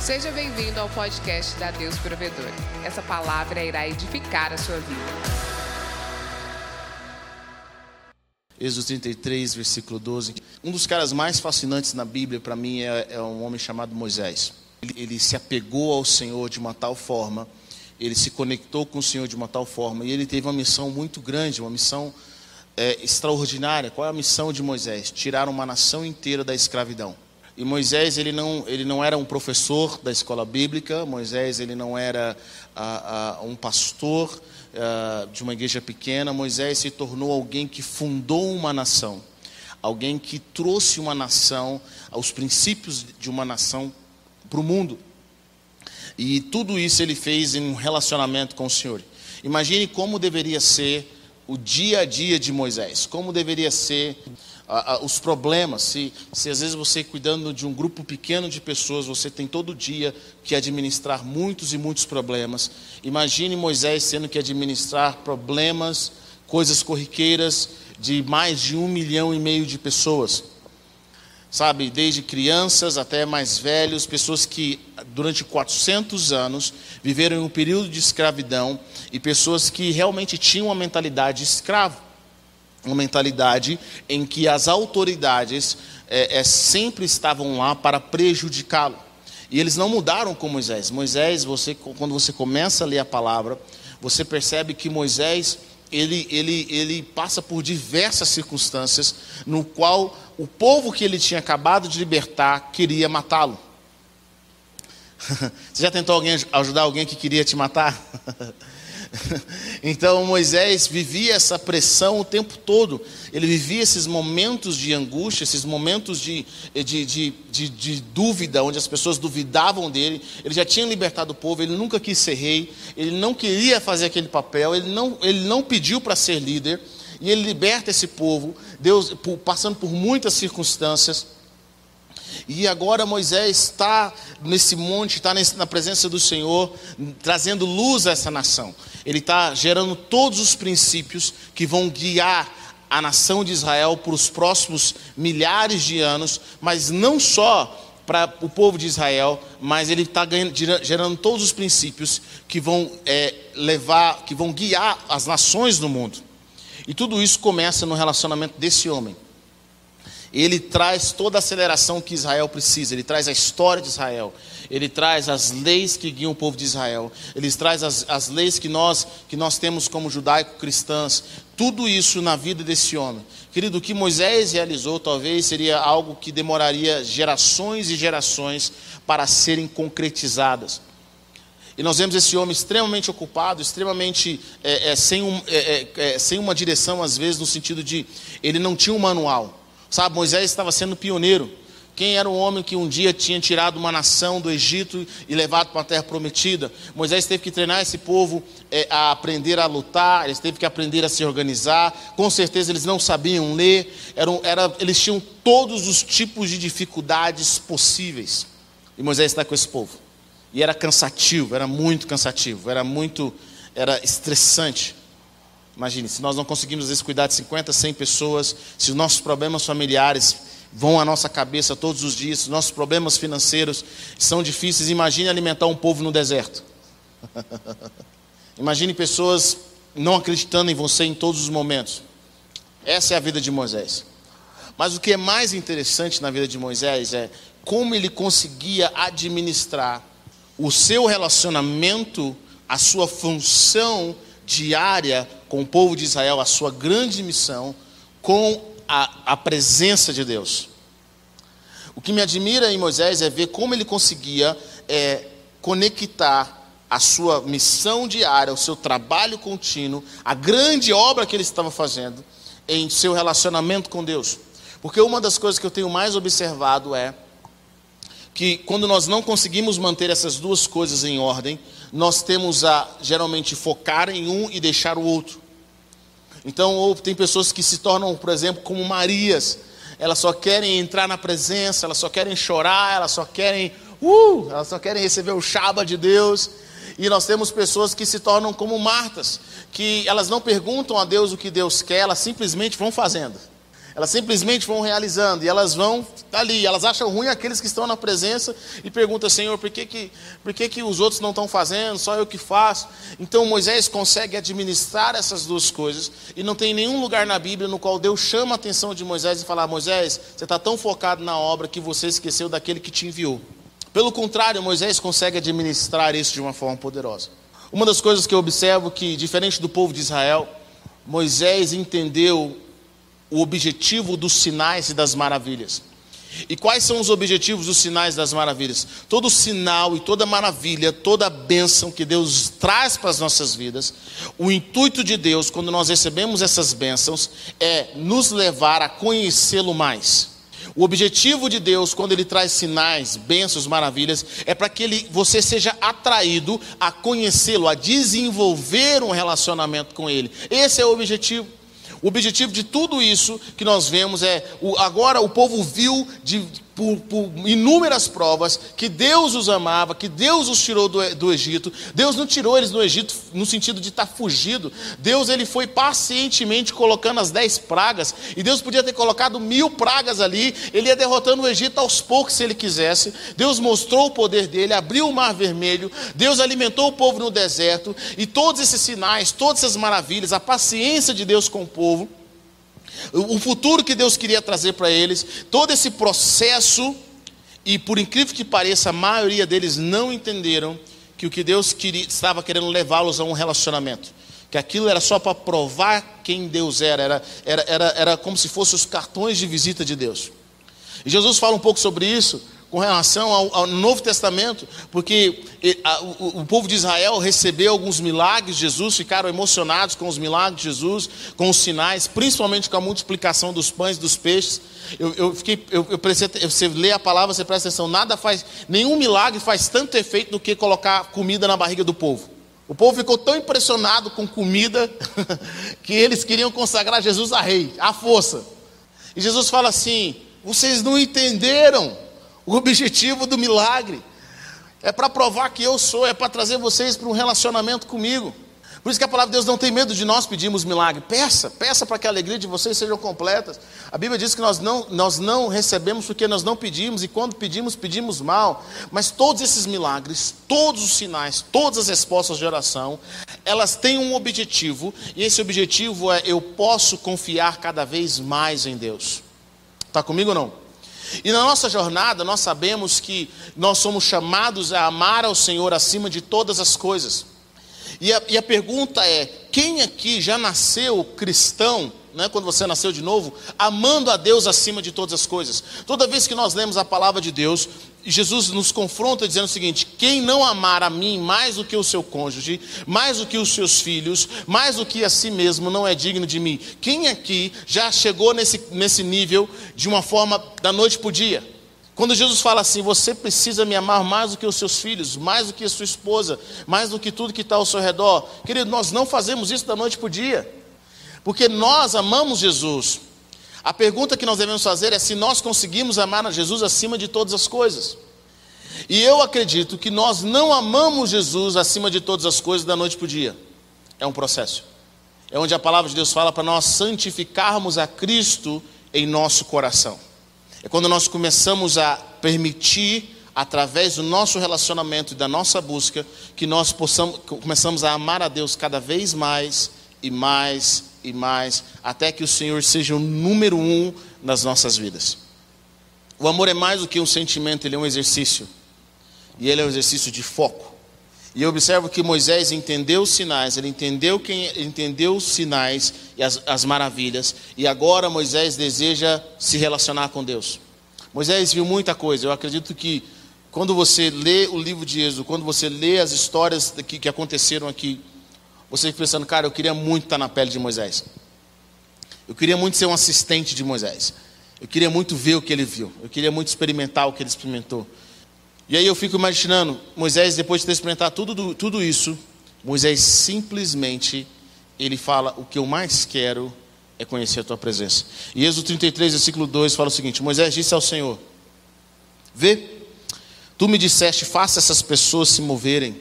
Seja bem-vindo ao podcast da Deus Provedor. Essa palavra irá edificar a sua vida. Êxodo 33, versículo 12. Um dos caras mais fascinantes na Bíblia, para mim, é, é, um homem chamado Moisés. Ele, ele, se apegou ao Senhor de uma tal forma, ele se conectou com o Senhor de uma tal forma, e ele teve uma missão muito grande, uma missão é, extraordinária. Qual é a missão de Moisés? Tirar uma nação inteira da escravidão. E Moisés ele não, ele não era um professor da escola bíblica, Moisés ele não era ah, ah, um pastor ah, de uma igreja pequena, Moisés se tornou alguém que fundou uma nação, alguém que trouxe uma nação, os princípios de uma nação para o mundo. E tudo isso ele fez em um relacionamento com o Senhor. Imagine como deveria ser o dia a dia de Moisés, como deveria ser os problemas, se, se às vezes você cuidando de um grupo pequeno de pessoas, você tem todo dia que administrar muitos e muitos problemas. Imagine Moisés tendo que administrar problemas, coisas corriqueiras de mais de um milhão e meio de pessoas. Sabe, desde crianças até mais velhos, pessoas que durante 400 anos viveram em um período de escravidão e pessoas que realmente tinham uma mentalidade escrava uma mentalidade em que as autoridades é, é, sempre estavam lá para prejudicá-lo. E eles não mudaram com Moisés. Moisés, você, quando você começa a ler a palavra, você percebe que Moisés ele, ele, ele passa por diversas circunstâncias no qual o povo que ele tinha acabado de libertar queria matá-lo. Você já tentou alguém, ajudar alguém que queria te matar? Então Moisés vivia essa pressão o tempo todo. Ele vivia esses momentos de angústia, esses momentos de, de, de, de, de dúvida, onde as pessoas duvidavam dele. Ele já tinha libertado o povo, ele nunca quis ser rei, ele não queria fazer aquele papel, ele não, ele não pediu para ser líder. E ele liberta esse povo, Deus passando por muitas circunstâncias. E agora Moisés está nesse monte, está na presença do Senhor, trazendo luz a essa nação. Ele está gerando todos os princípios que vão guiar a nação de Israel para os próximos milhares de anos, mas não só para o povo de Israel, mas ele está gerando todos os princípios que vão é, levar, que vão guiar as nações do mundo. E tudo isso começa no relacionamento desse homem ele traz toda a aceleração que Israel precisa, ele traz a história de Israel, ele traz as leis que guiam o povo de Israel, ele traz as, as leis que nós, que nós temos como judaico-cristãs, tudo isso na vida desse homem. Querido, o que Moisés realizou talvez seria algo que demoraria gerações e gerações para serem concretizadas. E nós vemos esse homem extremamente ocupado, extremamente é, é, sem, um, é, é, é sem uma direção, às vezes, no sentido de ele não tinha um manual. Sabe, Moisés estava sendo pioneiro. Quem era o homem que um dia tinha tirado uma nação do Egito e levado para a terra prometida? Moisés teve que treinar esse povo é, a aprender a lutar, eles teve que aprender a se organizar. Com certeza eles não sabiam ler, eram, era, eles tinham todos os tipos de dificuldades possíveis. E Moisés está com esse povo. E era cansativo, era muito cansativo, era muito, era estressante. Imagine, se nós não conseguimos às vezes cuidar de 50, 100 pessoas, se os nossos problemas familiares vão à nossa cabeça todos os dias, se os nossos problemas financeiros são difíceis, imagine alimentar um povo no deserto. imagine pessoas não acreditando em você em todos os momentos. Essa é a vida de Moisés. Mas o que é mais interessante na vida de Moisés é como ele conseguia administrar o seu relacionamento, a sua função diária com o povo de Israel, a sua grande missão, com a, a presença de Deus. O que me admira em Moisés é ver como ele conseguia é, conectar a sua missão diária, o seu trabalho contínuo, a grande obra que ele estava fazendo em seu relacionamento com Deus. Porque uma das coisas que eu tenho mais observado é que quando nós não conseguimos manter essas duas coisas em ordem, nós temos a geralmente focar em um e deixar o outro. Então, ou tem pessoas que se tornam, por exemplo, como Marias, elas só querem entrar na presença, elas só querem chorar, elas só querem, uh, elas só querem receber o chaba de Deus. E nós temos pessoas que se tornam como Martas, que elas não perguntam a Deus o que Deus quer, elas simplesmente vão fazendo. Elas simplesmente vão realizando e elas vão ali. Elas acham ruim aqueles que estão na presença e perguntam, Senhor, por que, que, por que, que os outros não estão fazendo? Só eu que faço. Então Moisés consegue administrar essas duas coisas e não tem nenhum lugar na Bíblia no qual Deus chama a atenção de Moisés e fala: Moisés, você está tão focado na obra que você esqueceu daquele que te enviou. Pelo contrário, Moisés consegue administrar isso de uma forma poderosa. Uma das coisas que eu observo que, diferente do povo de Israel, Moisés entendeu o objetivo dos sinais e das maravilhas. E quais são os objetivos dos sinais das maravilhas? Todo sinal e toda maravilha, toda bênção que Deus traz para as nossas vidas, o intuito de Deus, quando nós recebemos essas bênçãos, é nos levar a conhecê-lo mais. O objetivo de Deus, quando Ele traz sinais, bênçãos, maravilhas, é para que ele, você seja atraído a conhecê-lo, a desenvolver um relacionamento com Ele. Esse é o objetivo. O objetivo de tudo isso que nós vemos é: o, agora o povo viu de, por, por, inúmeras provas que Deus os amava, que Deus os tirou do, do Egito. Deus não tirou eles do Egito no sentido de estar tá fugido. Deus ele foi pacientemente colocando as dez pragas. E Deus podia ter colocado mil pragas ali. Ele ia derrotando o Egito aos poucos se ele quisesse. Deus mostrou o poder dele, abriu o mar vermelho. Deus alimentou o povo no deserto. E todos esses sinais, todas essas maravilhas, a paciência de Deus com o povo o futuro que Deus queria trazer para eles, todo esse processo, e por incrível que pareça, a maioria deles não entenderam que o que Deus queria, estava querendo levá-los a um relacionamento. Que aquilo era só para provar quem Deus era, era, era, era, era como se fossem os cartões de visita de Deus. E Jesus fala um pouco sobre isso, com relação ao, ao Novo Testamento, porque a, o, o, povo de Israel recebeu alguns milagres de Jesus, ficaram emocionados com os milagres de Jesus, com os sinais, principalmente com a multiplicação dos pães e dos peixes. Eu, eu fiquei, eu, eu prestei, você lê a palavra, você presta atenção, nada faz, nenhum milagre faz tanto efeito do que colocar comida na barriga do povo. O povo ficou tão impressionado com comida que eles queriam consagrar Jesus a rei, à força. E Jesus fala assim: vocês não entenderam o objetivo do milagre é para provar que eu sou, é para trazer vocês para um relacionamento comigo. Por isso que a palavra de Deus não tem medo de nós pedirmos milagre. Peça, peça para que a alegria de vocês seja completas. A Bíblia diz que nós não, nós não recebemos porque nós não pedimos, e quando pedimos, pedimos mal. Mas todos esses milagres, todos os sinais, todas as respostas de oração, elas têm um objetivo, e esse objetivo é: eu posso confiar cada vez mais em Deus. Está comigo ou não? E na nossa jornada, nós sabemos que nós somos chamados a amar ao Senhor acima de todas as coisas. E a, e a pergunta é: quem aqui já nasceu cristão né, quando você nasceu de novo, amando a Deus acima de todas as coisas. Toda vez que nós lemos a palavra de Deus, Jesus nos confronta dizendo o seguinte: quem não amar a mim mais do que o seu cônjuge, mais do que os seus filhos, mais do que a si mesmo, não é digno de mim. Quem aqui já chegou nesse, nesse nível de uma forma da noite para o dia? Quando Jesus fala assim, você precisa me amar mais do que os seus filhos, mais do que a sua esposa, mais do que tudo que está ao seu redor. Querido, nós não fazemos isso da noite para o dia. Porque nós amamos Jesus. A pergunta que nós devemos fazer é se nós conseguimos amar a Jesus acima de todas as coisas. E eu acredito que nós não amamos Jesus acima de todas as coisas da noite para o dia. É um processo. É onde a palavra de Deus fala para nós santificarmos a Cristo em nosso coração. É quando nós começamos a permitir, através do nosso relacionamento e da nossa busca, que nós possamos, começamos a amar a Deus cada vez mais e mais e mais, até que o Senhor seja o número um nas nossas vidas. O amor é mais do que um sentimento, ele é um exercício. E ele é um exercício de foco. E eu observo que Moisés entendeu os sinais, ele entendeu quem entendeu os sinais e as, as maravilhas, e agora Moisés deseja se relacionar com Deus. Moisés viu muita coisa. Eu acredito que quando você lê o livro de Êxodo, quando você lê as histórias que, que aconteceram aqui, você fica pensando, cara, eu queria muito estar na pele de Moisés. Eu queria muito ser um assistente de Moisés. Eu queria muito ver o que ele viu. Eu queria muito experimentar o que ele experimentou. E aí eu fico imaginando, Moisés, depois de ter experimentado tudo, tudo isso, Moisés simplesmente, ele fala, o que eu mais quero é conhecer a tua presença. E Êxodo 33, versículo 2, fala o seguinte, Moisés disse ao Senhor, vê, tu me disseste, faça essas pessoas se moverem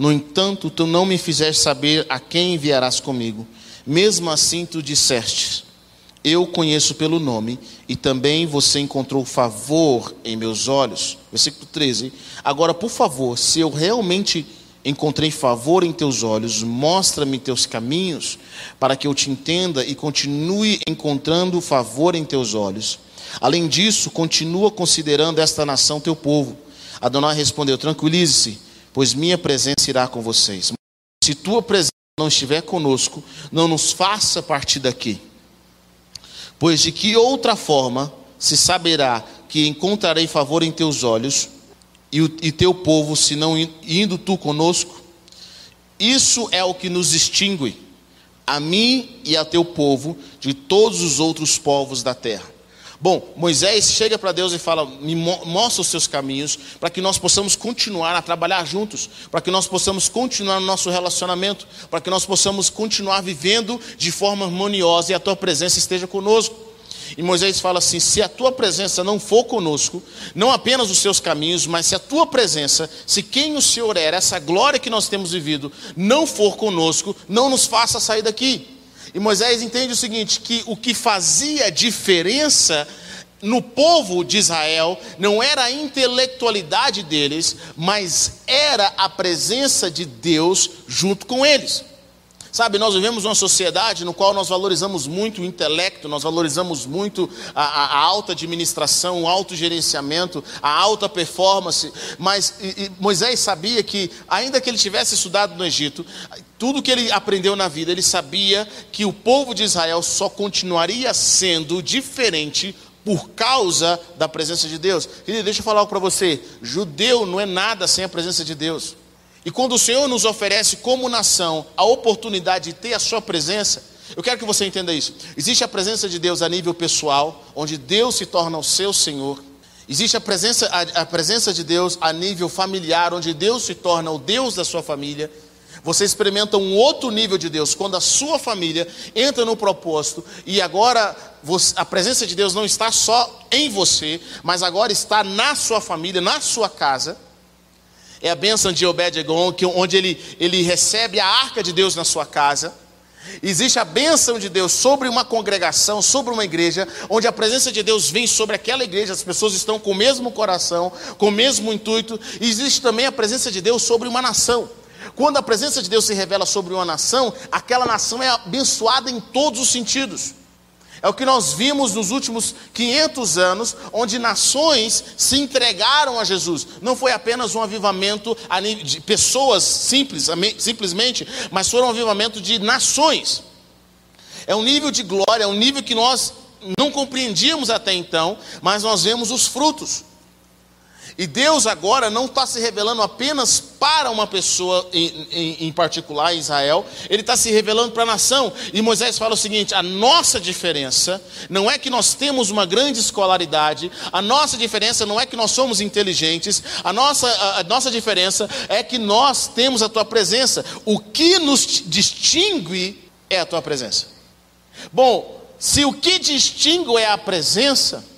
no entanto, tu não me fizeste saber a quem enviarás comigo. Mesmo assim, tu disseste: eu conheço pelo nome, e também você encontrou favor em meus olhos. Versículo 13. Agora, por favor, se eu realmente encontrei favor em teus olhos, mostra-me teus caminhos, para que eu te entenda e continue encontrando favor em teus olhos. Além disso, continua considerando esta nação teu povo. Adonai respondeu: Tranquilize-se, pois minha presença irá com vocês. Se tua presença não estiver conosco, não nos faça partir daqui. Pois de que outra forma se saberá que encontrarei favor em teus olhos e, o, e teu povo, se não indo tu conosco? Isso é o que nos distingue, a mim e a teu povo, de todos os outros povos da terra. Bom, Moisés chega para Deus e fala: Me mostra os seus caminhos, para que nós possamos continuar a trabalhar juntos, para que nós possamos continuar no nosso relacionamento, para que nós possamos continuar vivendo de forma harmoniosa e a tua presença esteja conosco. E Moisés fala assim: se a tua presença não for conosco, não apenas os seus caminhos, mas se a tua presença, se quem o Senhor era, essa glória que nós temos vivido, não for conosco, não nos faça sair daqui. E Moisés entende o seguinte: que o que fazia diferença no povo de Israel não era a intelectualidade deles, mas era a presença de Deus junto com eles. Sabe, nós vivemos uma sociedade no qual nós valorizamos muito o intelecto, nós valorizamos muito a, a, a alta administração, o alto gerenciamento, a alta performance, mas e, e Moisés sabia que, ainda que ele tivesse estudado no Egito, tudo que ele aprendeu na vida, ele sabia que o povo de Israel só continuaria sendo diferente por causa da presença de Deus. Querido, deixa eu falar algo para você: judeu não é nada sem a presença de Deus. E quando o Senhor nos oferece como nação a oportunidade de ter a sua presença, eu quero que você entenda isso. Existe a presença de Deus a nível pessoal, onde Deus se torna o seu Senhor. Existe a presença, a, a presença de Deus a nível familiar, onde Deus se torna o Deus da sua família. Você experimenta um outro nível de Deus quando a sua família entra no propósito e agora a presença de Deus não está só em você, mas agora está na sua família, na sua casa. É a bênção de Obed-Edom, onde ele, ele recebe a arca de Deus na sua casa. Existe a bênção de Deus sobre uma congregação, sobre uma igreja, onde a presença de Deus vem sobre aquela igreja, as pessoas estão com o mesmo coração, com o mesmo intuito. Existe também a presença de Deus sobre uma nação. Quando a presença de Deus se revela sobre uma nação, aquela nação é abençoada em todos os sentidos. É o que nós vimos nos últimos 500 anos, onde nações se entregaram a Jesus. Não foi apenas um avivamento de pessoas simples, simplesmente, mas foi um avivamento de nações. É um nível de glória, é um nível que nós não compreendíamos até então, mas nós vemos os frutos. E Deus agora não está se revelando apenas para uma pessoa em, em, em particular, Israel, Ele está se revelando para a nação. E Moisés fala o seguinte: a nossa diferença não é que nós temos uma grande escolaridade, a nossa diferença não é que nós somos inteligentes, a nossa, a, a nossa diferença é que nós temos a tua presença. O que nos distingue é a tua presença. Bom, se o que distingue é a presença,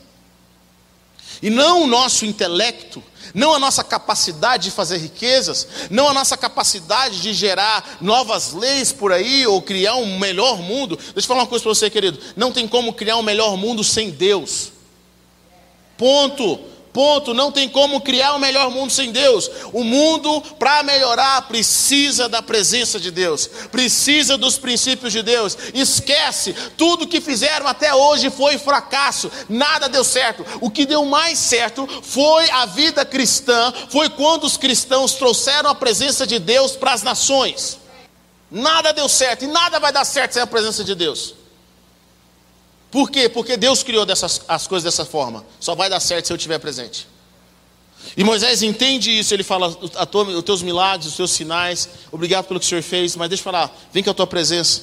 e não o nosso intelecto, não a nossa capacidade de fazer riquezas, não a nossa capacidade de gerar novas leis por aí ou criar um melhor mundo. Deixa eu falar uma coisa para você, querido: não tem como criar um melhor mundo sem Deus. Ponto. Ponto. Não tem como criar o um melhor mundo sem Deus. O mundo, para melhorar, precisa da presença de Deus, precisa dos princípios de Deus. Esquece, tudo que fizeram até hoje foi fracasso, nada deu certo. O que deu mais certo foi a vida cristã, foi quando os cristãos trouxeram a presença de Deus para as nações. Nada deu certo e nada vai dar certo sem a presença de Deus. Por quê? Porque Deus criou dessas, as coisas dessa forma. Só vai dar certo se eu estiver presente. E Moisés entende isso, ele fala: os teus milagres, os teus sinais, obrigado pelo que o Senhor fez, mas deixa eu falar, vem com a tua presença.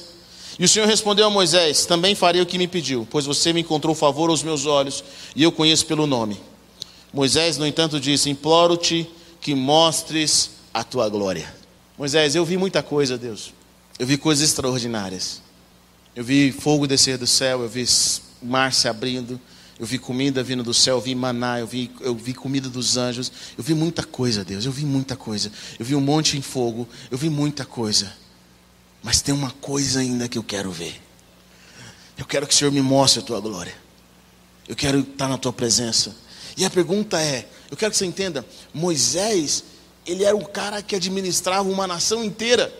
E o Senhor respondeu a Moisés: Também farei o que me pediu, pois você me encontrou favor aos meus olhos e eu conheço pelo nome. Moisés, no entanto, disse: Imploro-te que mostres a tua glória. Moisés, eu vi muita coisa, Deus. Eu vi coisas extraordinárias. Eu vi fogo descer do céu, eu vi mar se abrindo, eu vi comida vindo do céu, eu vi maná, eu vi, eu vi comida dos anjos, eu vi muita coisa, Deus, eu vi muita coisa. Eu vi um monte em fogo, eu vi muita coisa. Mas tem uma coisa ainda que eu quero ver. Eu quero que o Senhor me mostre a tua glória. Eu quero estar na tua presença. E a pergunta é: eu quero que você entenda, Moisés, ele era um cara que administrava uma nação inteira.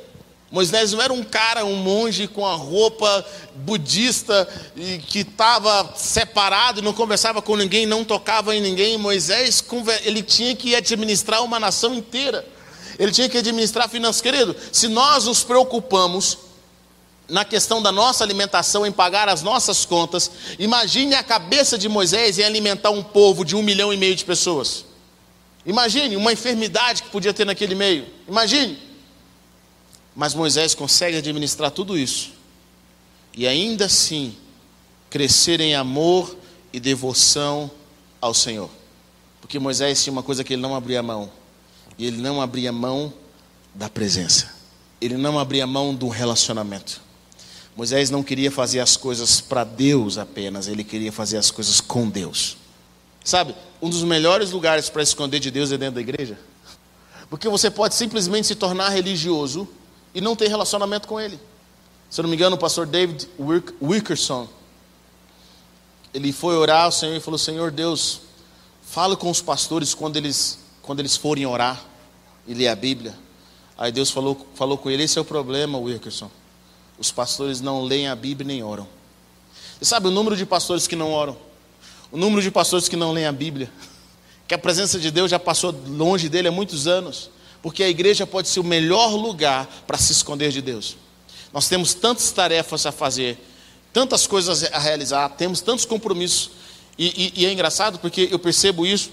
Moisés não era um cara, um monge com a roupa budista e que estava separado, não conversava com ninguém, não tocava em ninguém. Moisés, ele tinha que administrar uma nação inteira. Ele tinha que administrar finanças. Querido, se nós nos preocupamos na questão da nossa alimentação, em pagar as nossas contas, imagine a cabeça de Moisés em alimentar um povo de um milhão e meio de pessoas. Imagine uma enfermidade que podia ter naquele meio. Imagine. Mas Moisés consegue administrar tudo isso e ainda assim crescer em amor e devoção ao Senhor. Porque Moisés tinha uma coisa que ele não abria mão, e ele não abria mão da presença. Ele não abria mão do relacionamento. Moisés não queria fazer as coisas para Deus apenas, ele queria fazer as coisas com Deus. Sabe, um dos melhores lugares para esconder de Deus é dentro da igreja. Porque você pode simplesmente se tornar religioso e não ter relacionamento com ele. Se eu não me engano, o pastor David Wickerson, ele foi orar ao Senhor e falou: Senhor Deus, fala com os pastores quando eles, quando eles forem orar e ler a Bíblia. Aí Deus falou, falou com ele: Esse é o problema, Wickerson. Os pastores não leem a Bíblia nem oram. Você sabe o número de pastores que não oram? O número de pastores que não leem a Bíblia? Que a presença de Deus já passou longe dele há muitos anos porque a igreja pode ser o melhor lugar para se esconder de Deus. Nós temos tantas tarefas a fazer, tantas coisas a realizar, temos tantos compromissos. E, e, e é engraçado porque eu percebo isso,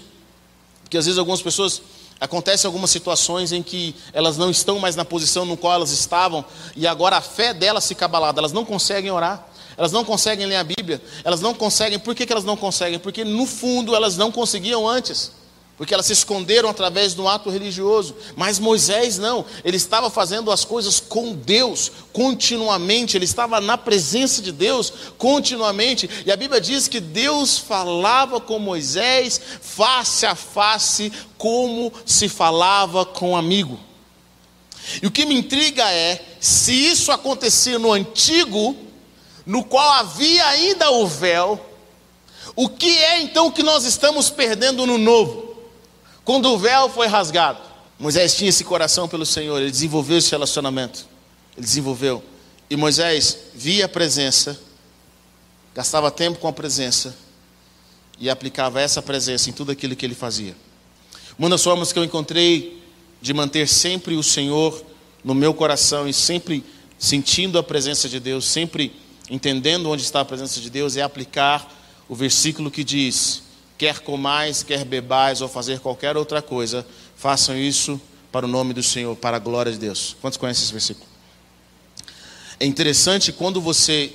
que às vezes algumas pessoas acontecem algumas situações em que elas não estão mais na posição no qual elas estavam e agora a fé delas fica abalada, elas não conseguem orar. Elas não conseguem ler a Bíblia, elas não conseguem, por que, que elas não conseguem? Porque no fundo elas não conseguiam antes porque elas se esconderam através um ato religioso. Mas Moisés não, ele estava fazendo as coisas com Deus continuamente, ele estava na presença de Deus continuamente. E a Bíblia diz que Deus falava com Moisés face a face, como se falava com um amigo. E o que me intriga é se isso acontecia no antigo, no qual havia ainda o véu, o que é então que nós estamos perdendo no novo? Quando o véu foi rasgado, Moisés tinha esse coração pelo Senhor, ele desenvolveu esse relacionamento. Ele desenvolveu. E Moisés via a presença, gastava tempo com a presença e aplicava essa presença em tudo aquilo que ele fazia. Uma das formas que eu encontrei de manter sempre o Senhor no meu coração e sempre sentindo a presença de Deus, sempre entendendo onde está a presença de Deus, é aplicar o versículo que diz: quer comais, quer bebais ou fazer qualquer outra coisa, façam isso para o nome do Senhor, para a glória de Deus. Quantos conhecem esse versículo? É interessante quando você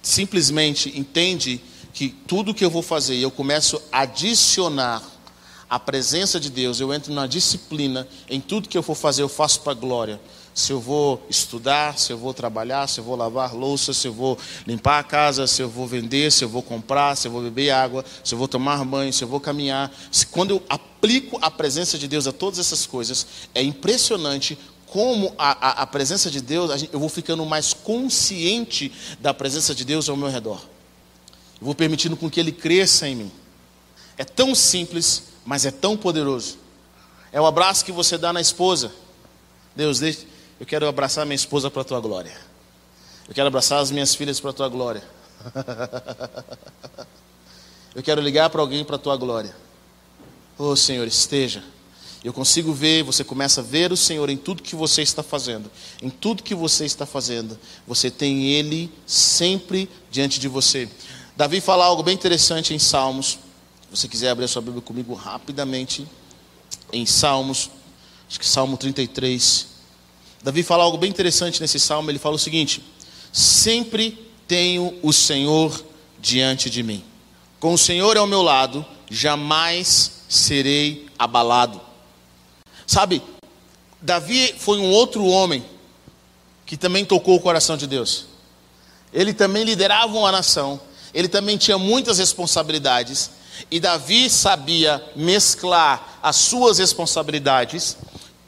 simplesmente entende que tudo que eu vou fazer, eu começo a adicionar a presença de Deus, eu entro na disciplina, em tudo que eu for fazer, eu faço para a glória se eu vou estudar, se eu vou trabalhar, se eu vou lavar louça, se eu vou limpar a casa, se eu vou vender, se eu vou comprar, se eu vou beber água, se eu vou tomar banho, se eu vou caminhar. Quando eu aplico a presença de Deus a todas essas coisas, é impressionante como a, a, a presença de Deus, eu vou ficando mais consciente da presença de Deus ao meu redor. Eu vou permitindo com que Ele cresça em mim. É tão simples, mas é tão poderoso. É o abraço que você dá na esposa. Deus, deixe, eu quero abraçar minha esposa para a tua glória. Eu quero abraçar as minhas filhas para a tua glória. Eu quero ligar para alguém para a tua glória. Oh Senhor, esteja. Eu consigo ver, você começa a ver o Senhor em tudo que você está fazendo. Em tudo que você está fazendo, você tem Ele sempre diante de você. Davi fala algo bem interessante em Salmos. Se você quiser abrir a sua Bíblia comigo rapidamente, em Salmos, acho que Salmo 33. Davi fala algo bem interessante nesse salmo. Ele fala o seguinte: Sempre tenho o Senhor diante de mim. Com o Senhor ao meu lado, jamais serei abalado. Sabe, Davi foi um outro homem que também tocou o coração de Deus. Ele também liderava uma nação, ele também tinha muitas responsabilidades, e Davi sabia mesclar as suas responsabilidades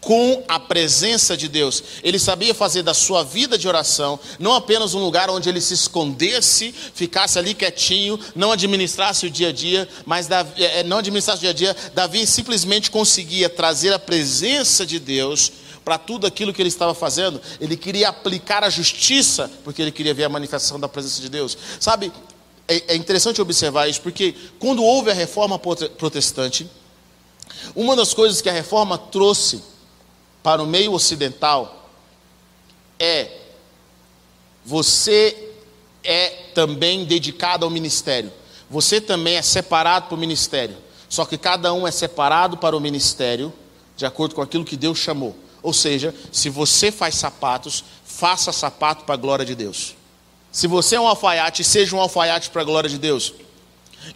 com a presença de Deus. Ele sabia fazer da sua vida de oração não apenas um lugar onde ele se escondesse, ficasse ali quietinho, não administrasse o dia a dia, mas Davi, é, não administrasse o dia a dia. Davi simplesmente conseguia trazer a presença de Deus para tudo aquilo que ele estava fazendo. Ele queria aplicar a justiça, porque ele queria ver a manifestação da presença de Deus. Sabe, é, é interessante observar isso, porque quando houve a reforma protestante, uma das coisas que a reforma trouxe para o meio ocidental é você é também dedicado ao ministério. Você também é separado para o ministério. Só que cada um é separado para o ministério de acordo com aquilo que Deus chamou. Ou seja, se você faz sapatos, faça sapato para a glória de Deus. Se você é um alfaiate, seja um alfaiate para a glória de Deus.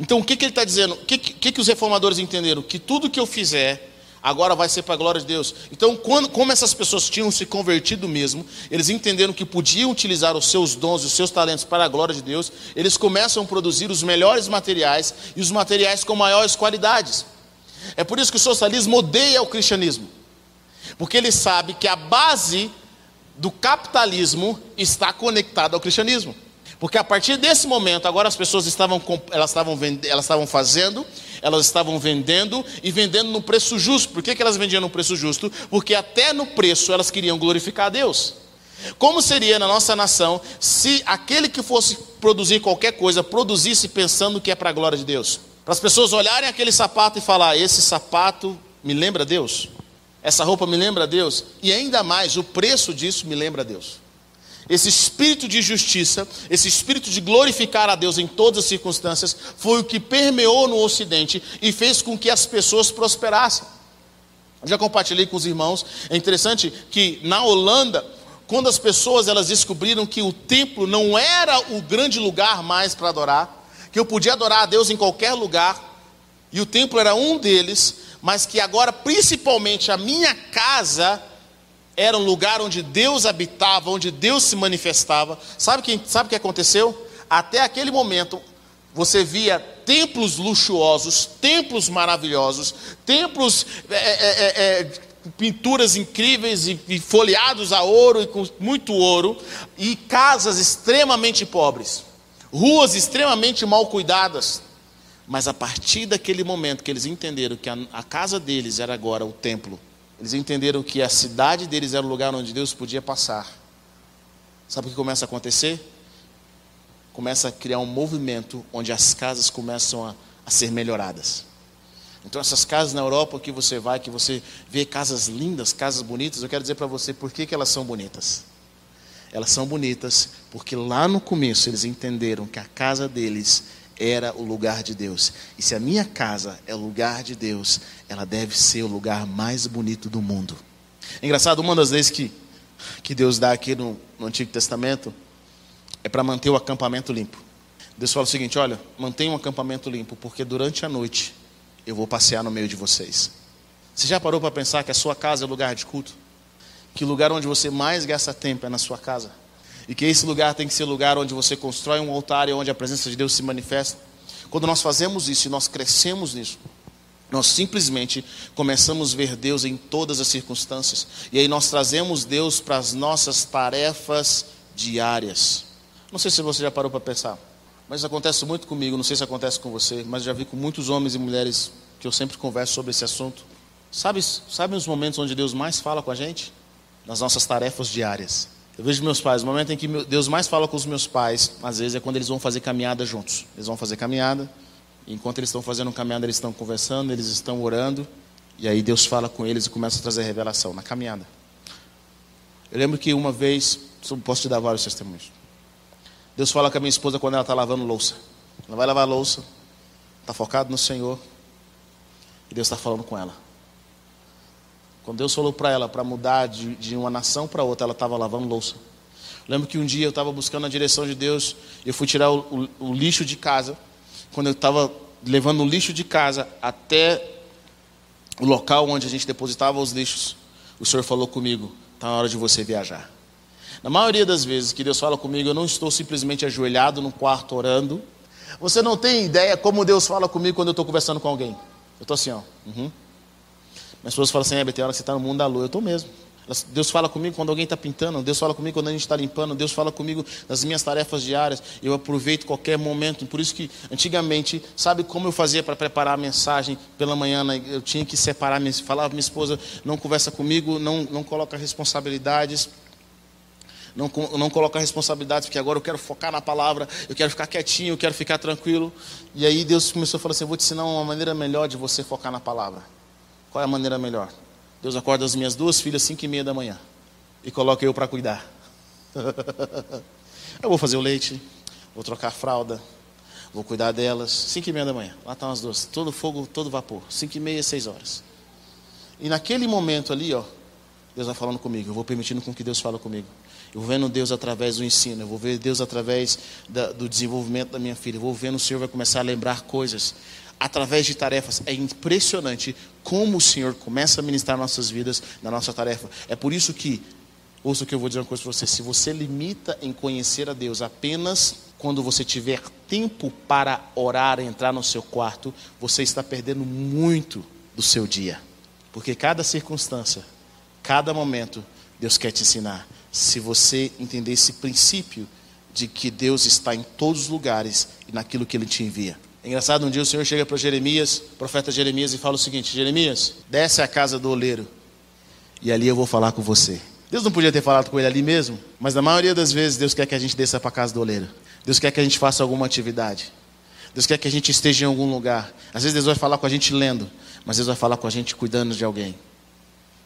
Então o que, que ele está dizendo? O que, que, que os reformadores entenderam? Que tudo que eu fizer agora vai ser para a glória de Deus. Então, quando, como essas pessoas tinham se convertido mesmo, eles entenderam que podiam utilizar os seus dons os seus talentos para a glória de Deus, eles começam a produzir os melhores materiais e os materiais com maiores qualidades. É por isso que o socialismo odeia o cristianismo, porque ele sabe que a base do capitalismo está conectada ao cristianismo. Porque a partir desse momento, agora as pessoas estavam, elas estavam, elas estavam fazendo, elas estavam vendendo e vendendo no preço justo. Por que, que elas vendiam no preço justo? Porque até no preço elas queriam glorificar a Deus. Como seria na nossa nação se aquele que fosse produzir qualquer coisa produzisse pensando que é para a glória de Deus? Para as pessoas olharem aquele sapato e falar: esse sapato me lembra Deus, essa roupa me lembra Deus, e ainda mais, o preço disso me lembra Deus. Esse espírito de justiça, esse espírito de glorificar a Deus em todas as circunstâncias, foi o que permeou no Ocidente e fez com que as pessoas prosperassem. Já compartilhei com os irmãos, é interessante que na Holanda, quando as pessoas elas descobriram que o templo não era o grande lugar mais para adorar, que eu podia adorar a Deus em qualquer lugar, e o templo era um deles, mas que agora principalmente a minha casa era um lugar onde Deus habitava, onde Deus se manifestava. Sabe o que, sabe que aconteceu? Até aquele momento, você via templos luxuosos, templos maravilhosos, templos, é, é, é, pinturas incríveis e, e folheados a ouro e com muito ouro, e casas extremamente pobres, ruas extremamente mal cuidadas. Mas a partir daquele momento que eles entenderam que a, a casa deles era agora o templo, eles entenderam que a cidade deles era o lugar onde Deus podia passar. Sabe o que começa a acontecer? Começa a criar um movimento onde as casas começam a, a ser melhoradas. Então, essas casas na Europa que você vai, que você vê casas lindas, casas bonitas, eu quero dizer para você por que, que elas são bonitas. Elas são bonitas porque lá no começo eles entenderam que a casa deles era o lugar de Deus. E se a minha casa é o lugar de Deus, ela deve ser o lugar mais bonito do mundo. É engraçado, uma das leis que, que Deus dá aqui no, no Antigo Testamento é para manter o acampamento limpo. Deus fala o seguinte: olha, mantenha um acampamento limpo, porque durante a noite eu vou passear no meio de vocês. Você já parou para pensar que a sua casa é lugar de culto? Que o lugar onde você mais gasta tempo é na sua casa? E que esse lugar tem que ser o lugar onde você constrói um altar e onde a presença de Deus se manifesta. Quando nós fazemos isso e nós crescemos nisso, nós simplesmente começamos a ver Deus em todas as circunstâncias. E aí nós trazemos Deus para as nossas tarefas diárias. Não sei se você já parou para pensar, mas acontece muito comigo, não sei se acontece com você, mas já vi com muitos homens e mulheres que eu sempre converso sobre esse assunto. Sabe, sabe os momentos onde Deus mais fala com a gente? Nas nossas tarefas diárias. Eu vejo meus pais, o momento em que Deus mais fala com os meus pais, às vezes é quando eles vão fazer caminhada juntos. Eles vão fazer caminhada, enquanto eles estão fazendo caminhada, eles estão conversando, eles estão orando, e aí Deus fala com eles e começa a trazer revelação na caminhada. Eu lembro que uma vez, posso te dar vários testemunhos. Deus fala com a minha esposa quando ela está lavando louça. Ela vai lavar louça, está focado no Senhor, e Deus está falando com ela. Quando Deus falou para ela para mudar de, de, uma nação para outra, ela estava lavando louça. Lembro que um dia eu estava buscando a direção de Deus, eu fui tirar o, o, o lixo de casa. Quando eu estava levando o lixo de casa até o local onde a gente depositava os lixos, o Senhor falou comigo: está na hora de você viajar. Na maioria das vezes que Deus fala comigo, eu não estou simplesmente ajoelhado no quarto orando. Você não tem ideia como Deus fala comigo quando eu estou conversando com alguém. Eu estou assim, ó. Uhum. Minha esposa fala assim: é, tem hora que você está no mundo da lua. Eu estou mesmo. Deus fala comigo quando alguém está pintando, Deus fala comigo quando a gente está limpando, Deus fala comigo nas minhas tarefas diárias. Eu aproveito qualquer momento. Por isso que antigamente, sabe como eu fazia para preparar a mensagem pela manhã? Né? Eu tinha que separar, falava minha esposa, não conversa comigo, não, não coloca responsabilidades. Não, não coloca responsabilidades, porque agora eu quero focar na palavra, eu quero ficar quietinho, eu quero ficar tranquilo. E aí Deus começou a falar assim: eu vou te ensinar uma maneira melhor de você focar na palavra. Qual é a maneira melhor? Deus acorda as minhas duas filhas cinco e meia da manhã e coloca eu para cuidar. eu vou fazer o leite, vou trocar a fralda, vou cuidar delas. Cinco e meia da manhã, lá estão as duas, todo fogo, todo vapor. Cinco e meia, seis horas. E naquele momento ali, ó, Deus vai falando comigo. Eu vou permitindo com que Deus fale comigo. Eu vou vendo Deus através do ensino. Eu vou ver Deus através da, do desenvolvimento da minha filha. Eu vou vendo o Senhor vai começar a lembrar coisas através de tarefas. É impressionante como o Senhor começa a ministrar nossas vidas na nossa tarefa. É por isso que, ouça o que eu vou dizer uma coisa para você: se você limita em conhecer a Deus apenas quando você tiver tempo para orar, entrar no seu quarto, você está perdendo muito do seu dia. Porque cada circunstância, cada momento, Deus quer te ensinar. Se você entender esse princípio de que Deus está em todos os lugares e naquilo que Ele te envia. É engraçado, um dia o Senhor chega para Jeremias, profeta Jeremias, e fala o seguinte: Jeremias, desce à casa do oleiro, e ali eu vou falar com você. Deus não podia ter falado com ele ali mesmo, mas na maioria das vezes Deus quer que a gente desça para a casa do oleiro. Deus quer que a gente faça alguma atividade. Deus quer que a gente esteja em algum lugar. Às vezes Deus vai falar com a gente lendo, mas Deus vai falar com a gente cuidando de alguém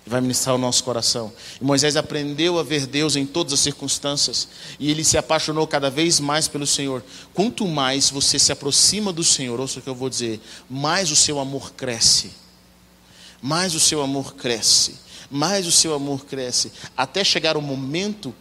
vai ministrar o nosso coração. E Moisés aprendeu a ver Deus em todas as circunstâncias e ele se apaixonou cada vez mais pelo Senhor. Quanto mais você se aproxima do Senhor, ouça o que eu vou dizer, mais o seu amor cresce. Mais o seu amor cresce. Mais o seu amor cresce. Até chegar o momento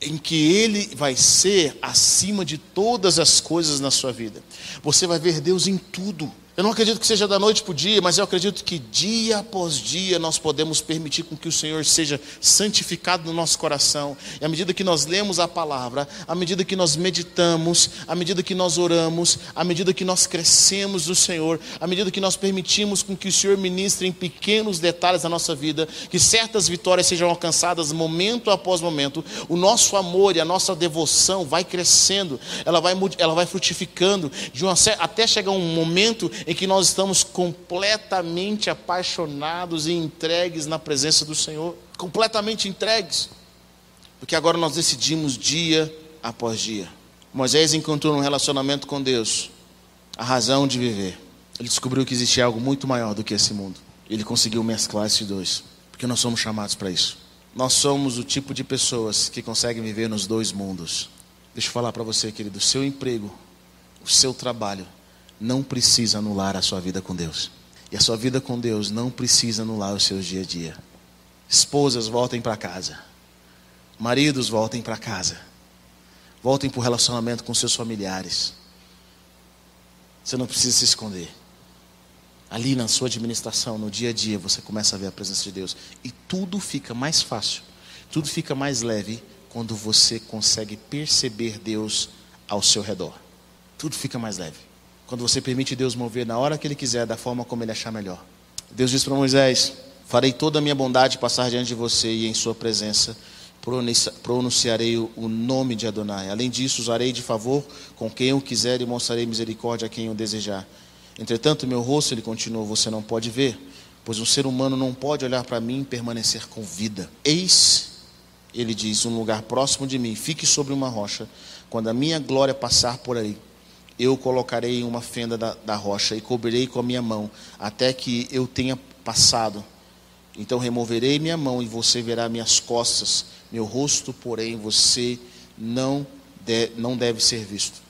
em que Ele vai ser acima de todas as coisas na sua vida. Você vai ver Deus em tudo. Eu não acredito que seja da noite para o dia, mas eu acredito que dia após dia nós podemos permitir com que o Senhor seja santificado no nosso coração. E à medida que nós lemos a palavra, à medida que nós meditamos, à medida que nós oramos, à medida que nós crescemos no Senhor, à medida que nós permitimos com que o Senhor ministre em pequenos detalhes da nossa vida, que certas vitórias sejam alcançadas momento após momento, o nosso amor e a nossa devoção vai crescendo, ela vai, ela vai frutificando, uma, até chegar um momento em que nós estamos completamente apaixonados e entregues na presença do Senhor, completamente entregues, porque agora nós decidimos dia após dia. Moisés encontrou um relacionamento com Deus, a razão de viver. Ele descobriu que existia algo muito maior do que esse mundo. Ele conseguiu mesclar esses dois, porque nós somos chamados para isso. Nós somos o tipo de pessoas que conseguem viver nos dois mundos. Deixa eu falar para você, querido, o seu emprego, o seu trabalho não precisa anular a sua vida com Deus. E a sua vida com Deus não precisa anular os seus dia a dia. Esposas, voltem para casa. Maridos, voltem para casa. Voltem para o relacionamento com seus familiares. Você não precisa se esconder. Ali na sua administração, no dia a dia, você começa a ver a presença de Deus. E tudo fica mais fácil, tudo fica mais leve quando você consegue perceber Deus ao seu redor. Tudo fica mais leve. Quando você permite Deus mover na hora que Ele quiser, da forma como Ele achar melhor. Deus disse para Moisés: Farei toda a minha bondade passar diante de você e em Sua presença pronunciarei o nome de Adonai. Além disso, usarei de favor com quem eu quiser e mostrarei misericórdia a quem eu desejar. Entretanto, meu rosto, ele continuou, você não pode ver, pois um ser humano não pode olhar para mim e permanecer com vida. Eis, ele diz, um lugar próximo de mim, fique sobre uma rocha, quando a minha glória passar por aí eu colocarei uma fenda da, da rocha e cobrirei com a minha mão, até que eu tenha passado. Então removerei minha mão e você verá minhas costas, meu rosto, porém, você não, de, não deve ser visto.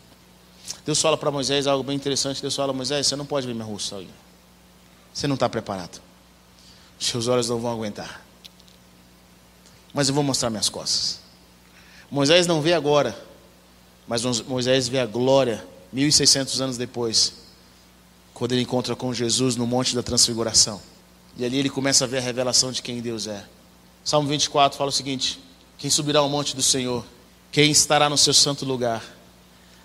Deus fala para Moisés algo bem interessante. Deus fala, Moisés, você não pode ver meu rosto ali. Você não está preparado. Seus olhos não vão aguentar. Mas eu vou mostrar minhas costas. Moisés não vê agora, mas Moisés vê a glória 1600 anos depois, quando ele encontra com Jesus no Monte da Transfiguração. E ali ele começa a ver a revelação de quem Deus é. Salmo 24 fala o seguinte: Quem subirá ao monte do Senhor? Quem estará no seu santo lugar?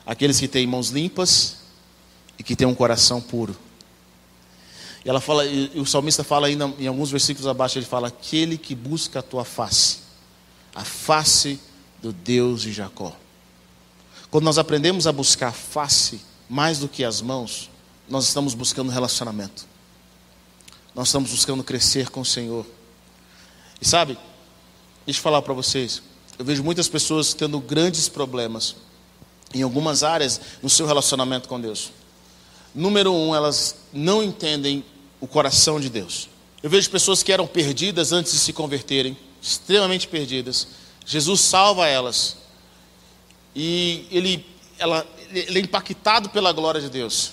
Aqueles que têm mãos limpas e que têm um coração puro. E ela fala, e o salmista fala ainda em alguns versículos abaixo, ele fala: aquele que busca a tua face, a face do Deus de Jacó. Quando nós aprendemos a buscar a face mais do que as mãos, nós estamos buscando relacionamento. Nós estamos buscando crescer com o Senhor. E sabe, deixa eu falar para vocês, eu vejo muitas pessoas tendo grandes problemas em algumas áreas no seu relacionamento com Deus. Número um, elas não entendem o coração de Deus. Eu vejo pessoas que eram perdidas antes de se converterem, extremamente perdidas. Jesus salva elas. E ele, ela, ele é impactado pela glória de Deus.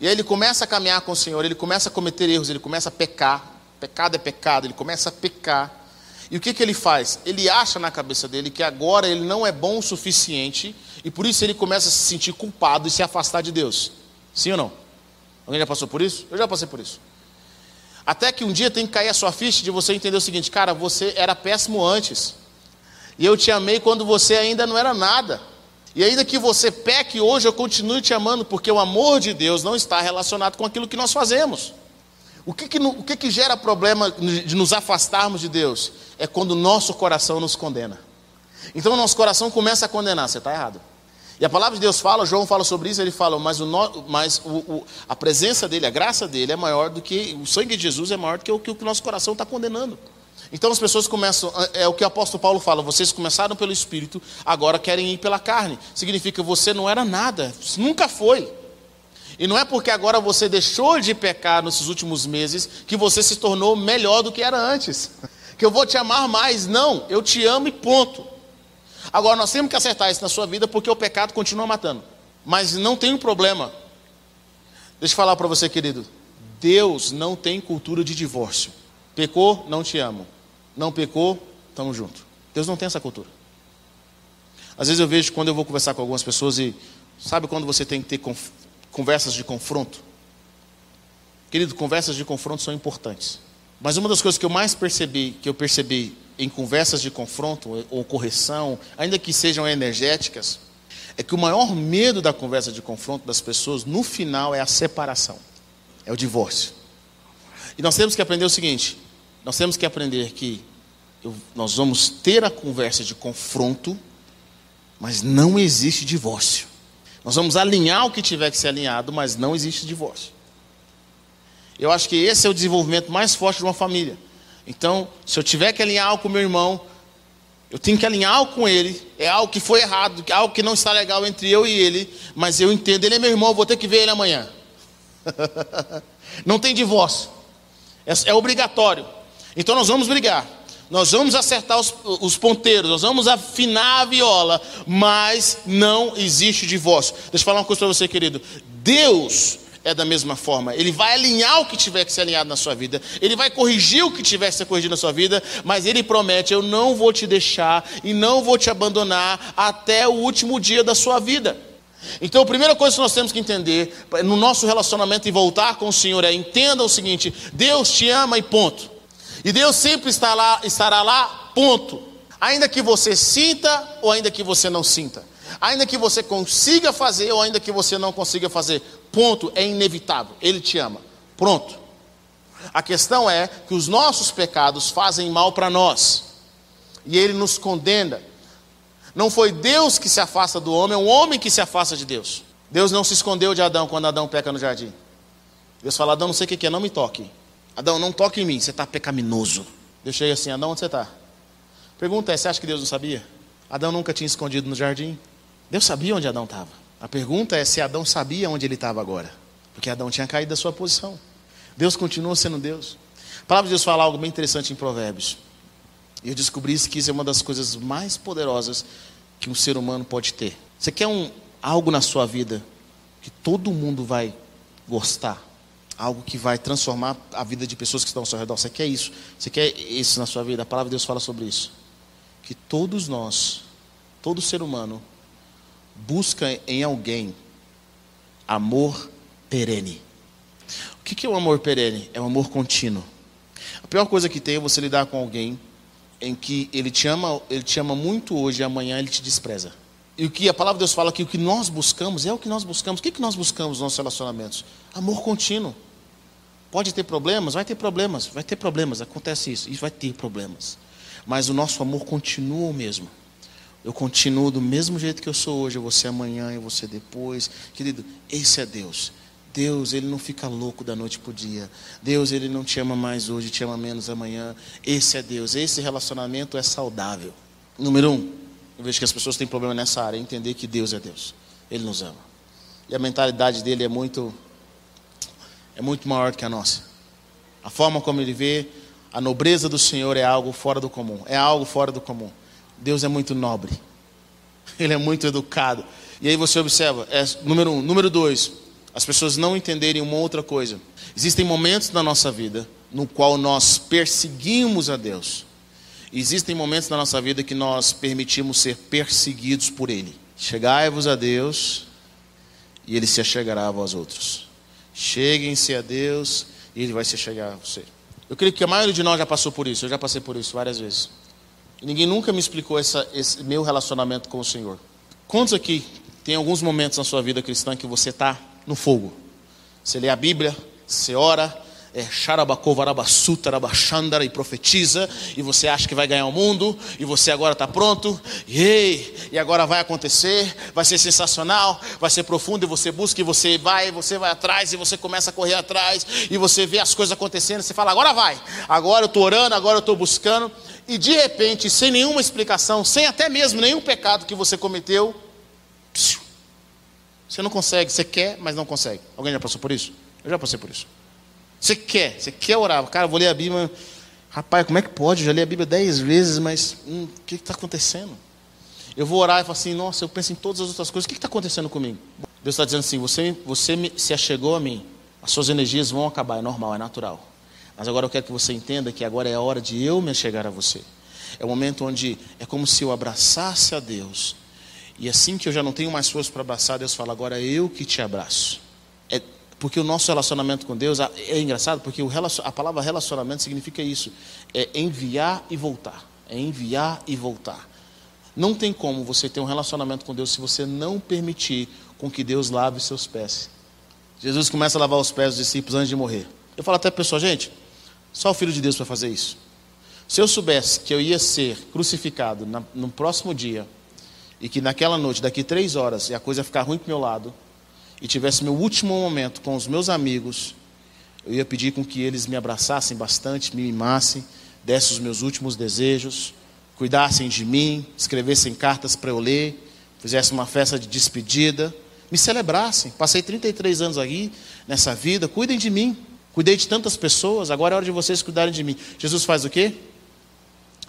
E aí ele começa a caminhar com o Senhor, ele começa a cometer erros, ele começa a pecar. Pecado é pecado, ele começa a pecar. E o que, que ele faz? Ele acha na cabeça dele que agora ele não é bom o suficiente e por isso ele começa a se sentir culpado e se afastar de Deus. Sim ou não? Alguém já passou por isso? Eu já passei por isso. Até que um dia tem que cair a sua ficha de você entender o seguinte: cara, você era péssimo antes. E eu te amei quando você ainda não era nada. E ainda que você peque hoje, eu continuo te amando, porque o amor de Deus não está relacionado com aquilo que nós fazemos. O que, que, o que, que gera problema de nos afastarmos de Deus? É quando o nosso coração nos condena. Então o nosso coração começa a condenar, você está errado. E a palavra de Deus fala, João fala sobre isso, ele fala, mas, o, mas o, o, a presença dele, a graça dele é maior do que, o sangue de Jesus é maior do que o que o nosso coração está condenando. Então as pessoas começam, é, é o que o apóstolo Paulo fala, vocês começaram pelo Espírito, agora querem ir pela carne. Significa você não era nada, nunca foi. E não é porque agora você deixou de pecar nesses últimos meses que você se tornou melhor do que era antes. Que eu vou te amar mais. Não, eu te amo e ponto. Agora nós temos que acertar isso na sua vida porque o pecado continua matando. Mas não tem um problema. Deixa eu falar para você, querido. Deus não tem cultura de divórcio. Pecou, não te amo. Não pecou, estamos juntos. Deus não tem essa cultura. Às vezes eu vejo quando eu vou conversar com algumas pessoas e sabe quando você tem que ter conversas de confronto? Querido, conversas de confronto são importantes. Mas uma das coisas que eu mais percebi, que eu percebi em conversas de confronto ou correção, ainda que sejam energéticas, é que o maior medo da conversa de confronto das pessoas, no final, é a separação, é o divórcio. E nós temos que aprender o seguinte: nós temos que aprender que eu, nós vamos ter a conversa de confronto, mas não existe divórcio. Nós vamos alinhar o que tiver que ser alinhado, mas não existe divórcio. Eu acho que esse é o desenvolvimento mais forte de uma família. Então, se eu tiver que alinhar algo com meu irmão, eu tenho que alinhar algo com ele. É algo que foi errado, algo que não está legal entre eu e ele, mas eu entendo, ele é meu irmão, eu vou ter que ver ele amanhã. não tem divórcio. É, é obrigatório. Então nós vamos brigar. Nós vamos acertar os, os, ponteiros, nós vamos afinar a viola, mas não existe divórcio. Deixa eu falar uma coisa para você, querido. Deus é da mesma forma. Ele vai alinhar o que tiver que ser alinhado na sua vida. Ele vai corrigir o que tiver que ser corrigido na sua vida. Mas ele promete: eu não vou te deixar e não vou te abandonar até o último dia da sua vida. Então, a primeira coisa que nós temos que entender no nosso relacionamento e voltar com o Senhor é: entenda o seguinte, Deus te ama e ponto. E Deus sempre está lá, estará lá, ponto. Ainda que você sinta ou ainda que você não sinta. Ainda que você consiga fazer ou ainda que você não consiga fazer. Ponto, é inevitável. Ele te ama. Pronto. A questão é que os nossos pecados fazem mal para nós. E ele nos condena. Não foi Deus que se afasta do homem, é o homem que se afasta de Deus. Deus não se escondeu de Adão quando Adão peca no jardim. Deus fala: Adão, não sei o que é, não me toque. Adão, não toque em mim, você está pecaminoso. Deus chega assim: Adão, onde você está? Pergunta é: você acha que Deus não sabia? Adão nunca tinha escondido no jardim. Deus sabia onde Adão estava. A pergunta é se Adão sabia onde ele estava agora. Porque Adão tinha caído da sua posição. Deus continua sendo Deus. A palavra de Deus fala algo bem interessante em Provérbios. E eu descobri isso que isso é uma das coisas mais poderosas que um ser humano pode ter. Você quer um, algo na sua vida que todo mundo vai gostar? Algo que vai transformar a vida de pessoas que estão ao seu redor. Você quer isso? Você quer isso na sua vida? A palavra de Deus fala sobre isso. Que todos nós, todo ser humano, busca em alguém amor perene. O que é o amor perene? É o amor contínuo. A pior coisa que tem é você lidar com alguém em que ele te ama, ele te ama muito hoje e amanhã ele te despreza. E o que a palavra de Deus fala que o que nós buscamos é o que nós buscamos. O que, que nós buscamos nos nossos relacionamentos? Amor contínuo. Pode ter problemas? Vai ter problemas, vai ter problemas, acontece isso, e vai ter problemas. Mas o nosso amor continua o mesmo. Eu continuo do mesmo jeito que eu sou hoje, eu vou ser amanhã, eu vou ser depois. Querido, esse é Deus. Deus, ele não fica louco da noite para o dia. Deus, ele não te ama mais hoje, te ama menos amanhã. Esse é Deus. Esse relacionamento é saudável. Número um, eu vejo que as pessoas têm problema nessa área, entender que Deus é Deus. Ele nos ama. E a mentalidade dele é muito é muito maior que a nossa. A forma como ele vê a nobreza do Senhor é algo fora do comum. É algo fora do comum. Deus é muito nobre. Ele é muito educado. E aí você observa, é, número um. Número dois, as pessoas não entenderem uma outra coisa. Existem momentos na nossa vida no qual nós perseguimos a Deus. Existem momentos na nossa vida que nós permitimos ser perseguidos por Ele. Chegai-vos a Deus e Ele se achegará a vós outros. Cheguem-se a Deus e Ele vai se achegar a você. Eu creio que a maioria de nós já passou por isso. Eu já passei por isso várias vezes. Ninguém nunca me explicou essa, esse meu relacionamento com o Senhor. Quantos aqui tem alguns momentos na sua vida cristã que você está no fogo? Você lê a Bíblia, você ora, é, e profetiza, e você acha que vai ganhar o mundo, e você agora está pronto, e, ei, e agora vai acontecer, vai ser sensacional, vai ser profundo, e você busca, e você vai, e você vai atrás, e você começa a correr atrás, e você vê as coisas acontecendo, você fala, agora vai, agora eu estou orando, agora eu estou buscando, e de repente, sem nenhuma explicação, sem até mesmo nenhum pecado que você cometeu, você não consegue, você quer, mas não consegue. Alguém já passou por isso? Eu já passei por isso. Você quer, você quer orar. Cara, vou ler a Bíblia. Rapaz, como é que pode? Eu já li a Bíblia dez vezes, mas hum, o que está acontecendo? Eu vou orar e falo assim, nossa, eu penso em todas as outras coisas. O que está acontecendo comigo? Deus está dizendo assim, você, você me, se achegou a mim. As suas energias vão acabar, é normal, é natural. Mas agora eu quero que você entenda que agora é a hora de eu me achegar a você. É o momento onde é como se eu abraçasse a Deus. E assim que eu já não tenho mais força para abraçar, Deus fala, agora é eu que te abraço. É, porque o nosso relacionamento com Deus é engraçado, porque a palavra relacionamento significa isso: é enviar e voltar. É enviar e voltar. Não tem como você ter um relacionamento com Deus se você não permitir com que Deus lave seus pés. Jesus começa a lavar os pés dos discípulos antes de morrer. Eu falo até para a pessoa, gente, só o Filho de Deus para fazer isso. Se eu soubesse que eu ia ser crucificado no próximo dia, e que naquela noite, daqui três horas, e a coisa ia ficar ruim para meu lado, e tivesse meu último momento com os meus amigos, eu ia pedir com que eles me abraçassem bastante, me mimassem, dessem os meus últimos desejos, cuidassem de mim, escrevessem cartas para eu ler, fizessem uma festa de despedida, me celebrassem. Passei 33 anos aqui nessa vida, cuidem de mim. Cuidei de tantas pessoas, agora é hora de vocês cuidarem de mim. Jesus faz o quê?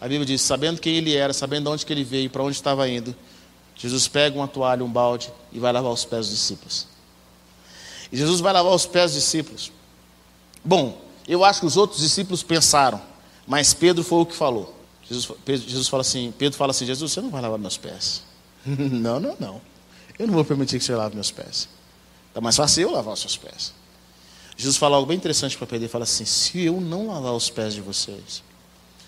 A Bíblia diz: sabendo quem ele era, sabendo de onde que ele veio, para onde estava indo, Jesus pega uma toalha, um balde e vai lavar os pés dos discípulos. Jesus vai lavar os pés dos discípulos. Bom, eu acho que os outros discípulos pensaram, mas Pedro foi o que falou. Jesus, Jesus fala assim, Pedro fala assim, Jesus, você não vai lavar meus pés. não, não, não. Eu não vou permitir que você lave meus pés. Está mais fácil eu lavar os seus pés. Jesus fala algo bem interessante para Pedro. Ele fala assim: se eu não lavar os pés de vocês,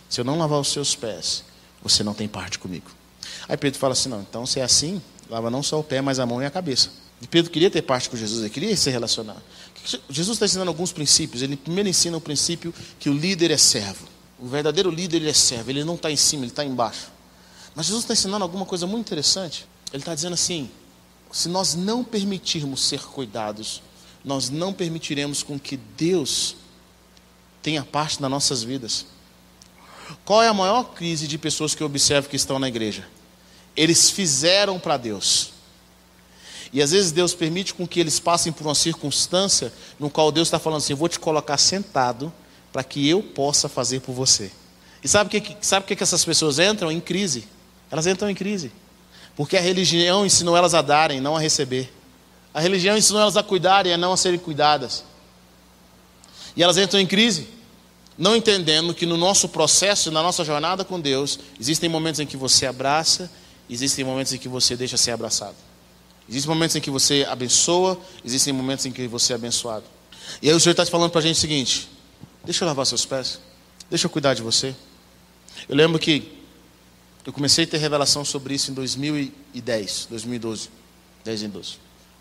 se eu não lavar os seus pés, você não tem parte comigo. Aí Pedro fala assim: não, então se é assim, lava não só o pé, mas a mão e a cabeça. E Pedro queria ter parte com Jesus, ele queria se relacionar. Jesus está ensinando alguns princípios. Ele primeiro ensina o princípio que o líder é servo. O verdadeiro líder ele é servo, ele não está em cima, ele está embaixo. Mas Jesus está ensinando alguma coisa muito interessante. Ele está dizendo assim: se nós não permitirmos ser cuidados, nós não permitiremos com que Deus tenha parte nas nossas vidas. Qual é a maior crise de pessoas que eu observo que estão na igreja? Eles fizeram para Deus e às vezes Deus permite com que eles passem por uma circunstância no qual Deus está falando assim: eu vou te colocar sentado para que eu possa fazer por você. E sabe o que, sabe que, que essas pessoas entram? Em crise. Elas entram em crise. Porque a religião ensinou elas a darem, não a receber. A religião ensinou elas a cuidarem e não a serem cuidadas. E elas entram em crise, não entendendo que no nosso processo, na nossa jornada com Deus, existem momentos em que você abraça, existem momentos em que você deixa ser abraçado. Existem momentos em que você abençoa, existem momentos em que você é abençoado. E aí o Senhor está falando para a gente o seguinte: deixa eu lavar seus pés, deixa eu cuidar de você. Eu lembro que eu comecei a ter revelação sobre isso em 2010, 2012, 10 em 12.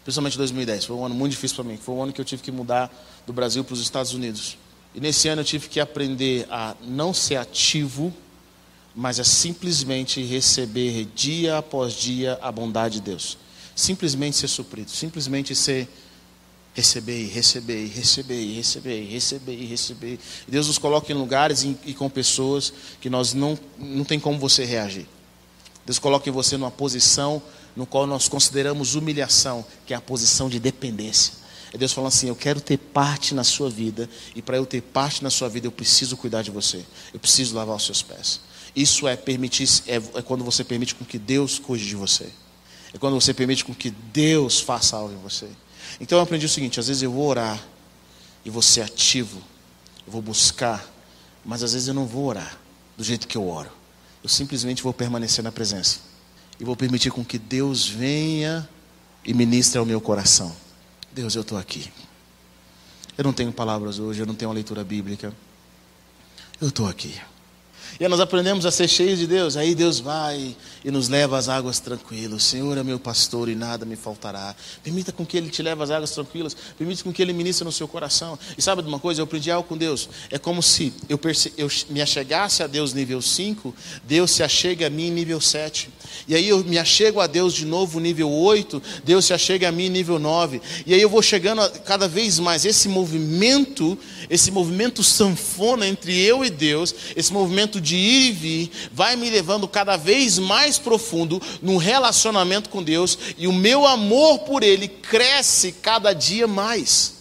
Principalmente 2010. Foi um ano muito difícil para mim. Foi um ano que eu tive que mudar do Brasil para os Estados Unidos. E nesse ano eu tive que aprender a não ser ativo, mas a simplesmente receber dia após dia a bondade de Deus. Simplesmente ser suprido, simplesmente ser receber, receber, receber, receber, receber, receber. E Deus nos coloca em lugares e, e com pessoas que nós não não tem como você reagir. Deus coloca em você numa posição no qual nós consideramos humilhação, que é a posição de dependência. É Deus falando assim: Eu quero ter parte na sua vida, e para eu ter parte na sua vida, eu preciso cuidar de você, eu preciso lavar os seus pés. Isso é permitir, é, é quando você permite com que Deus cuide de você, é quando você permite com que Deus faça algo em você. Então eu aprendi o seguinte: às vezes eu vou orar e vou ser ativo, eu vou buscar, mas às vezes eu não vou orar do jeito que eu oro. Eu simplesmente vou permanecer na presença e vou permitir com que Deus venha e ministre ao meu coração. Deus, eu estou aqui. Eu não tenho palavras hoje, eu não tenho uma leitura bíblica. Eu estou aqui. E nós aprendemos a ser cheios de Deus. Aí Deus vai e nos leva às águas tranquilas. Senhor é meu pastor e nada me faltará. Permita com que Ele te leve às águas tranquilas. Permita com que Ele ministre no seu coração. E sabe de uma coisa? Eu aprendi algo com Deus. É como se eu, eu me achegasse a Deus nível 5, Deus se achega a mim nível 7. E aí eu me achego a Deus de novo nível 8, Deus se achega a mim nível 9. E aí eu vou chegando a, cada vez mais. Esse movimento, esse movimento sanfona entre eu e Deus, esse movimento de ir e vir, vai me levando cada vez mais profundo no relacionamento com Deus, e o meu amor por Ele cresce cada dia mais,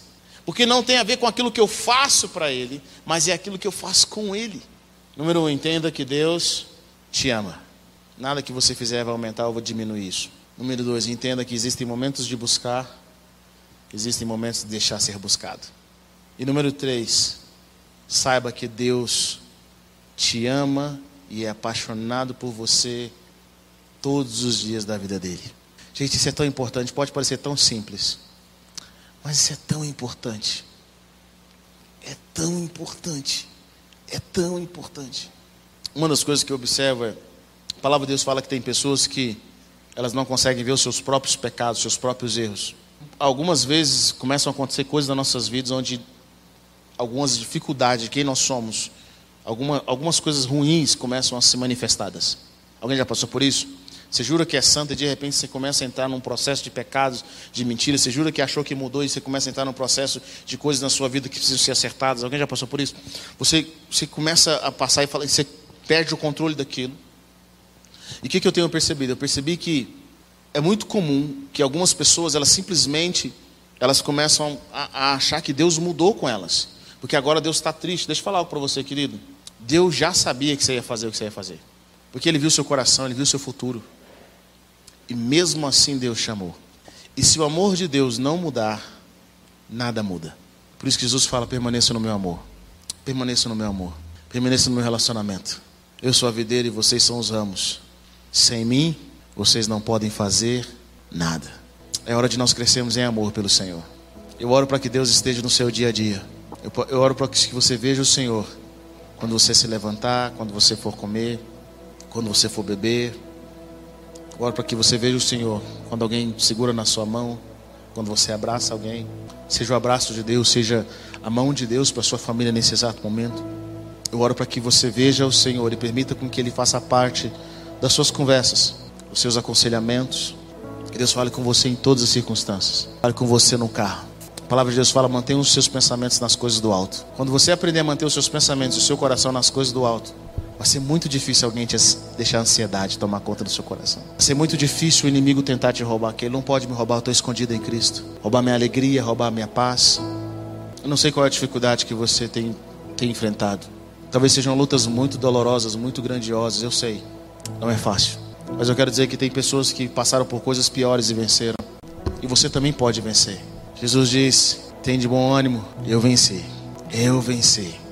porque não tem a ver com aquilo que eu faço para Ele, mas é aquilo que eu faço com Ele. Número um, entenda que Deus te ama. Nada que você fizer vai aumentar ou vai diminuir isso. Número dois, entenda que existem momentos de buscar, existem momentos de deixar ser buscado. E número três, saiba que Deus te ama e é apaixonado por você todos os dias da vida dele. Gente, isso é tão importante, pode parecer tão simples, mas isso é tão importante. É tão importante. É tão importante. Uma das coisas que eu observo é, a palavra de Deus fala que tem pessoas que elas não conseguem ver os seus próprios pecados, os seus próprios erros. Algumas vezes começam a acontecer coisas nas nossas vidas onde algumas dificuldades de quem nós somos alguma, algumas coisas ruins começam a ser manifestadas. Alguém já passou por isso? Você jura que é santo e de repente você começa a entrar num processo de pecados, de mentiras. Você jura que achou que mudou e você começa a entrar num processo de coisas na sua vida que precisam ser acertadas. Alguém já passou por isso? Você, você começa a passar e fala, você perde o controle daquilo. E o que, que eu tenho percebido? Eu percebi que é muito comum que algumas pessoas, elas simplesmente, elas começam a, a achar que Deus mudou com elas. Porque agora Deus está triste. Deixa eu falar algo para você, querido. Deus já sabia que você ia fazer o que você ia fazer. Porque Ele viu seu coração, Ele viu seu futuro. E mesmo assim Deus chamou. E se o amor de Deus não mudar, nada muda. Por isso que Jesus fala: permaneça no meu amor. Permaneça no meu amor. Permaneça no meu relacionamento. Eu sou a videira e vocês são os ramos. Sem mim, vocês não podem fazer nada. É hora de nós crescermos em amor pelo Senhor. Eu oro para que Deus esteja no seu dia a dia. Eu, oro para que você veja o Senhor quando você se levantar, quando você for comer, quando você for beber. Oro para que você veja o Senhor quando alguém segura na sua mão, quando você abraça alguém. Seja o abraço de Deus, seja a mão de Deus para sua família nesse exato momento. Eu oro para que você veja o Senhor e permita com que Ele faça parte das suas conversas, dos seus aconselhamentos. Que Deus fale com você em todas as circunstâncias. Fale com você no carro a palavra de Deus fala: mantenha os seus pensamentos nas coisas do alto. Quando você aprender a manter os seus pensamentos e o seu coração nas coisas do alto, vai ser muito difícil alguém te deixar a ansiedade tomar conta do seu coração. Vai ser muito difícil o inimigo tentar te roubar, que ele não pode me roubar, eu estou escondido em Cristo. Roubar minha alegria, roubar minha paz. Eu não sei qual é a dificuldade que você tem, tem enfrentado. Talvez sejam lutas muito dolorosas, muito grandiosas, eu sei. Não é fácil. Mas eu quero dizer que tem pessoas que passaram por coisas piores e venceram. E você também pode vencer. Jesus diz: tem de bom ânimo, eu venci. Eu venci.